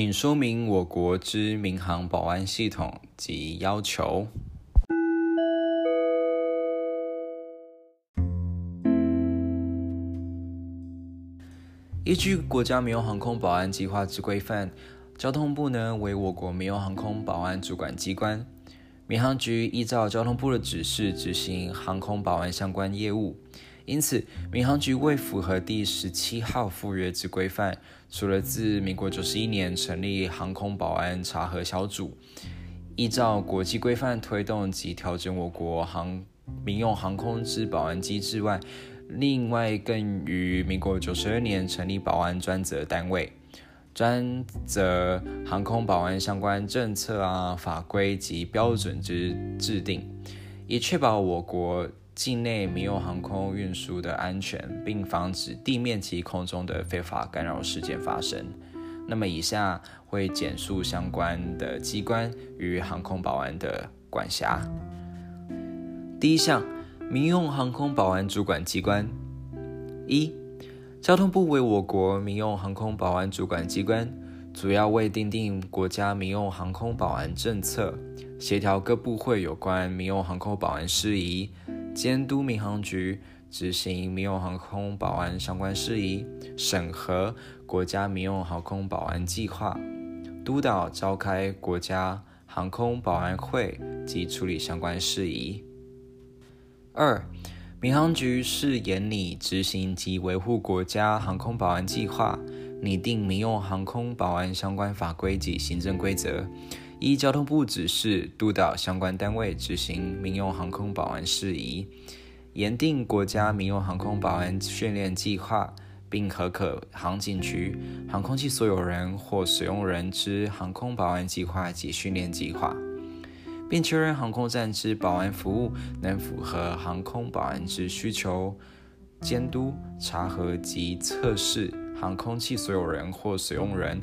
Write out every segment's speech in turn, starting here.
请说明我国之民航保安系统及要求。依据国家民用航空保安计划之规范，交通部呢为我国民用航空保安主管机关，民航局依照交通部的指示执行航空保安相关业务。因此，民航局为符合第十七号附约之规范，除了自民国九十一年成立航空保安查核小组，依照国际规范推动及调整我国航民用航空之保安机制外，另外更于民国九十二年成立保安专责单位，专责航空保安相关政策啊、法规及标准之制定，以确保我国。境内民用航空运输的安全，并防止地面及空中的非法干扰事件发生。那么，以下会简述相关的机关与航空保安的管辖。第一项，民用航空保安主管机关。一、交通部为我国民用航空保安主管机关，主要为订定国家民用航空保安政策，协调各部会有关民用航空保安事宜。监督民航局执行民用航空保安相关事宜，审核国家民用航空保安计划，督导召开国家航空保安会及处理相关事宜。二、民航局是研拟执行及维护国家航空保安计划，拟定民用航空保安相关法规及行政规则。一交通部指示，督导相关单位执行民用航空保安事宜，严定国家民用航空保安训练计划，并核可航警局、航空器所有人或使用人之航空保安计划及训练计划，并确认航空站之保安服务能符合航空保安之需求，监督、查核及测试航空器所有人或使用人。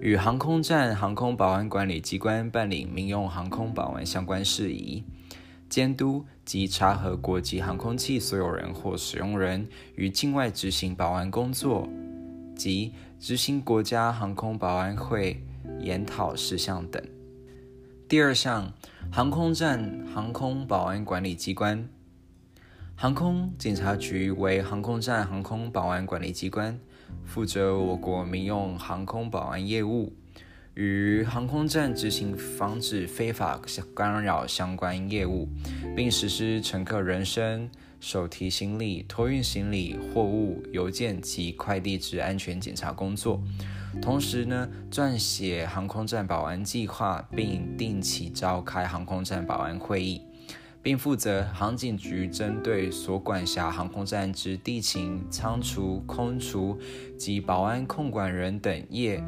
与航空站航空保安管理机关办理民用航空保安相关事宜，监督及查核国际航空器所有人或使用人于境外执行保安工作及执行国家航空保安会研讨事项等。第二项，航空站航空保安管理机关，航空警察局为航空站航空保安管理机关。负责我国民用航空保安业务，与航空站执行防止非法干扰相关业务，并实施乘客人身、手提行李、托运行李、货物、邮件及快递之安全检查工作。同时呢，撰写航空站保安计划，并定期召开航空站保安会议。并负责航警局针对所管辖航空站之地勤、仓储、空厨及保安控管人等业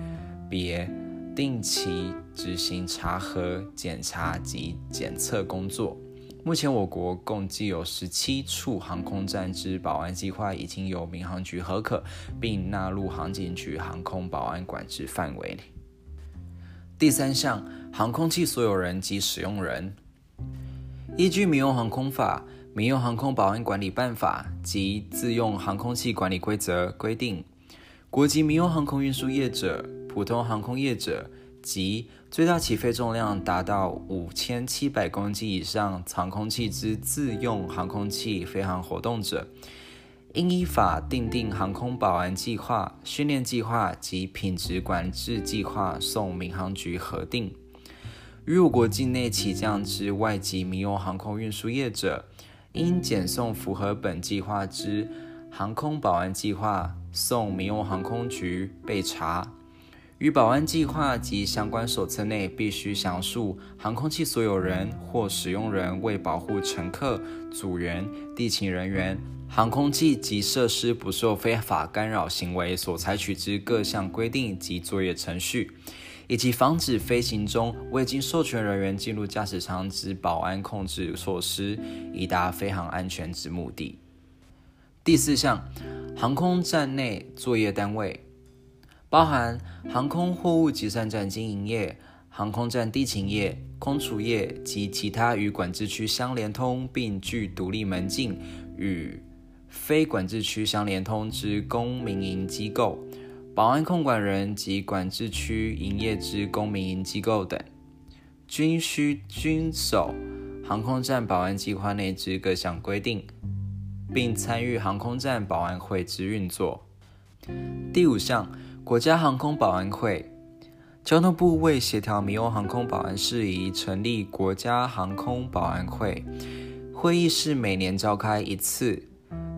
别，定期执行查核、检查及检测工作。目前，我国共计有十七处航空站之保安计划已经由民航局核可，并纳入航警局航空保安管制范围。第三项，航空器所有人及使用人。依据《民用航空法》《民用航空保安管理办法》及《自用航空器管理规则》规定，国籍民用航空运输业者、普通航空业者及最大起飞重量达到五千七百公斤以上航空器之自用航空器飞航活动者，应依法订定航空保安计划、训练计划及品质管制计划，送民航局核定。于我国境内起降之外籍民用航空运输业者，应检送符合本计划之航空保安计划，送民用航空局备查。于保安计划及相关手册内必须详述航空器所有人或使用人为保护乘客、组员、地勤人员、航空器及设施不受非法干扰行为所采取之各项规定及作业程序。以及防止飞行中未经授权人员进入驾驶舱之保安控制措施，以达飞航安全之目的。第四项，航空站内作业单位包含航空货物集散站经营业、航空站地勤业、空厨业及其他与管制区相连通并具独立门禁与非管制区相连通之公民营机构。保安控管人及管制区营业之公民营机构等，均需遵守航空站保安计划内之各项规定，并参与航空站保安会之运作。第五项，国家航空保安会，交通部为协调民用航空保安事宜，成立国家航空保安会，会议是每年召开一次。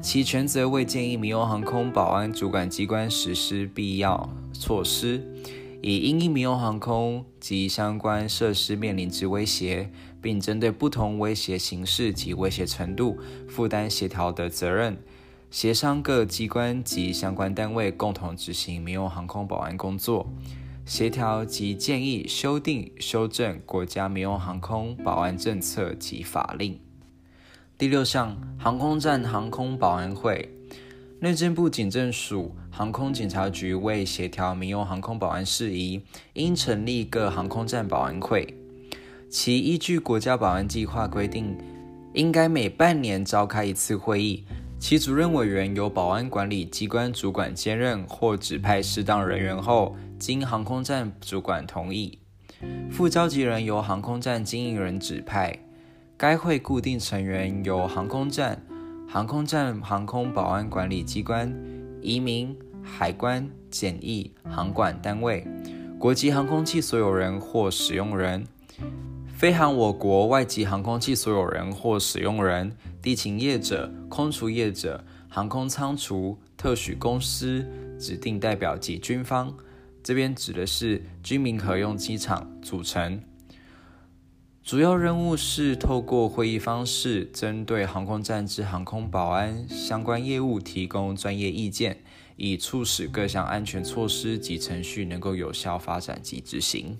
其权责为建议民用航空保安主管机关实施必要措施，以因应民用航空及相关设施面临之威胁，并针对不同威胁形式及威胁程度，负担协调的责任，协商各机关及相关单位共同执行民用航空保安工作，协调及建议修订、修正国家民用航空保安政策及法令。第六项，航空站航空保安会，内政部警政署航空警察局为协调民用航空保安事宜，应成立各航空站保安会。其依据国家保安计划规定，应该每半年召开一次会议。其主任委员由保安管理机关主管兼任，或指派适当人员后，经航空站主管同意。副召集人由航空站经营人指派。该会固定成员由航空站、航空站航空保安管理机关、移民、海关、检疫、航管单位、国籍航空器所有人或使用人、飞航我国外籍航空器所有人或使用人、地勤业者、空厨业者、航空仓储、特许公司、指定代表及军方。这边指的是军民合用机场组成。主要任务是透过会议方式，针对航空站之航空保安相关业务提供专业意见，以促使各项安全措施及程序能够有效发展及执行。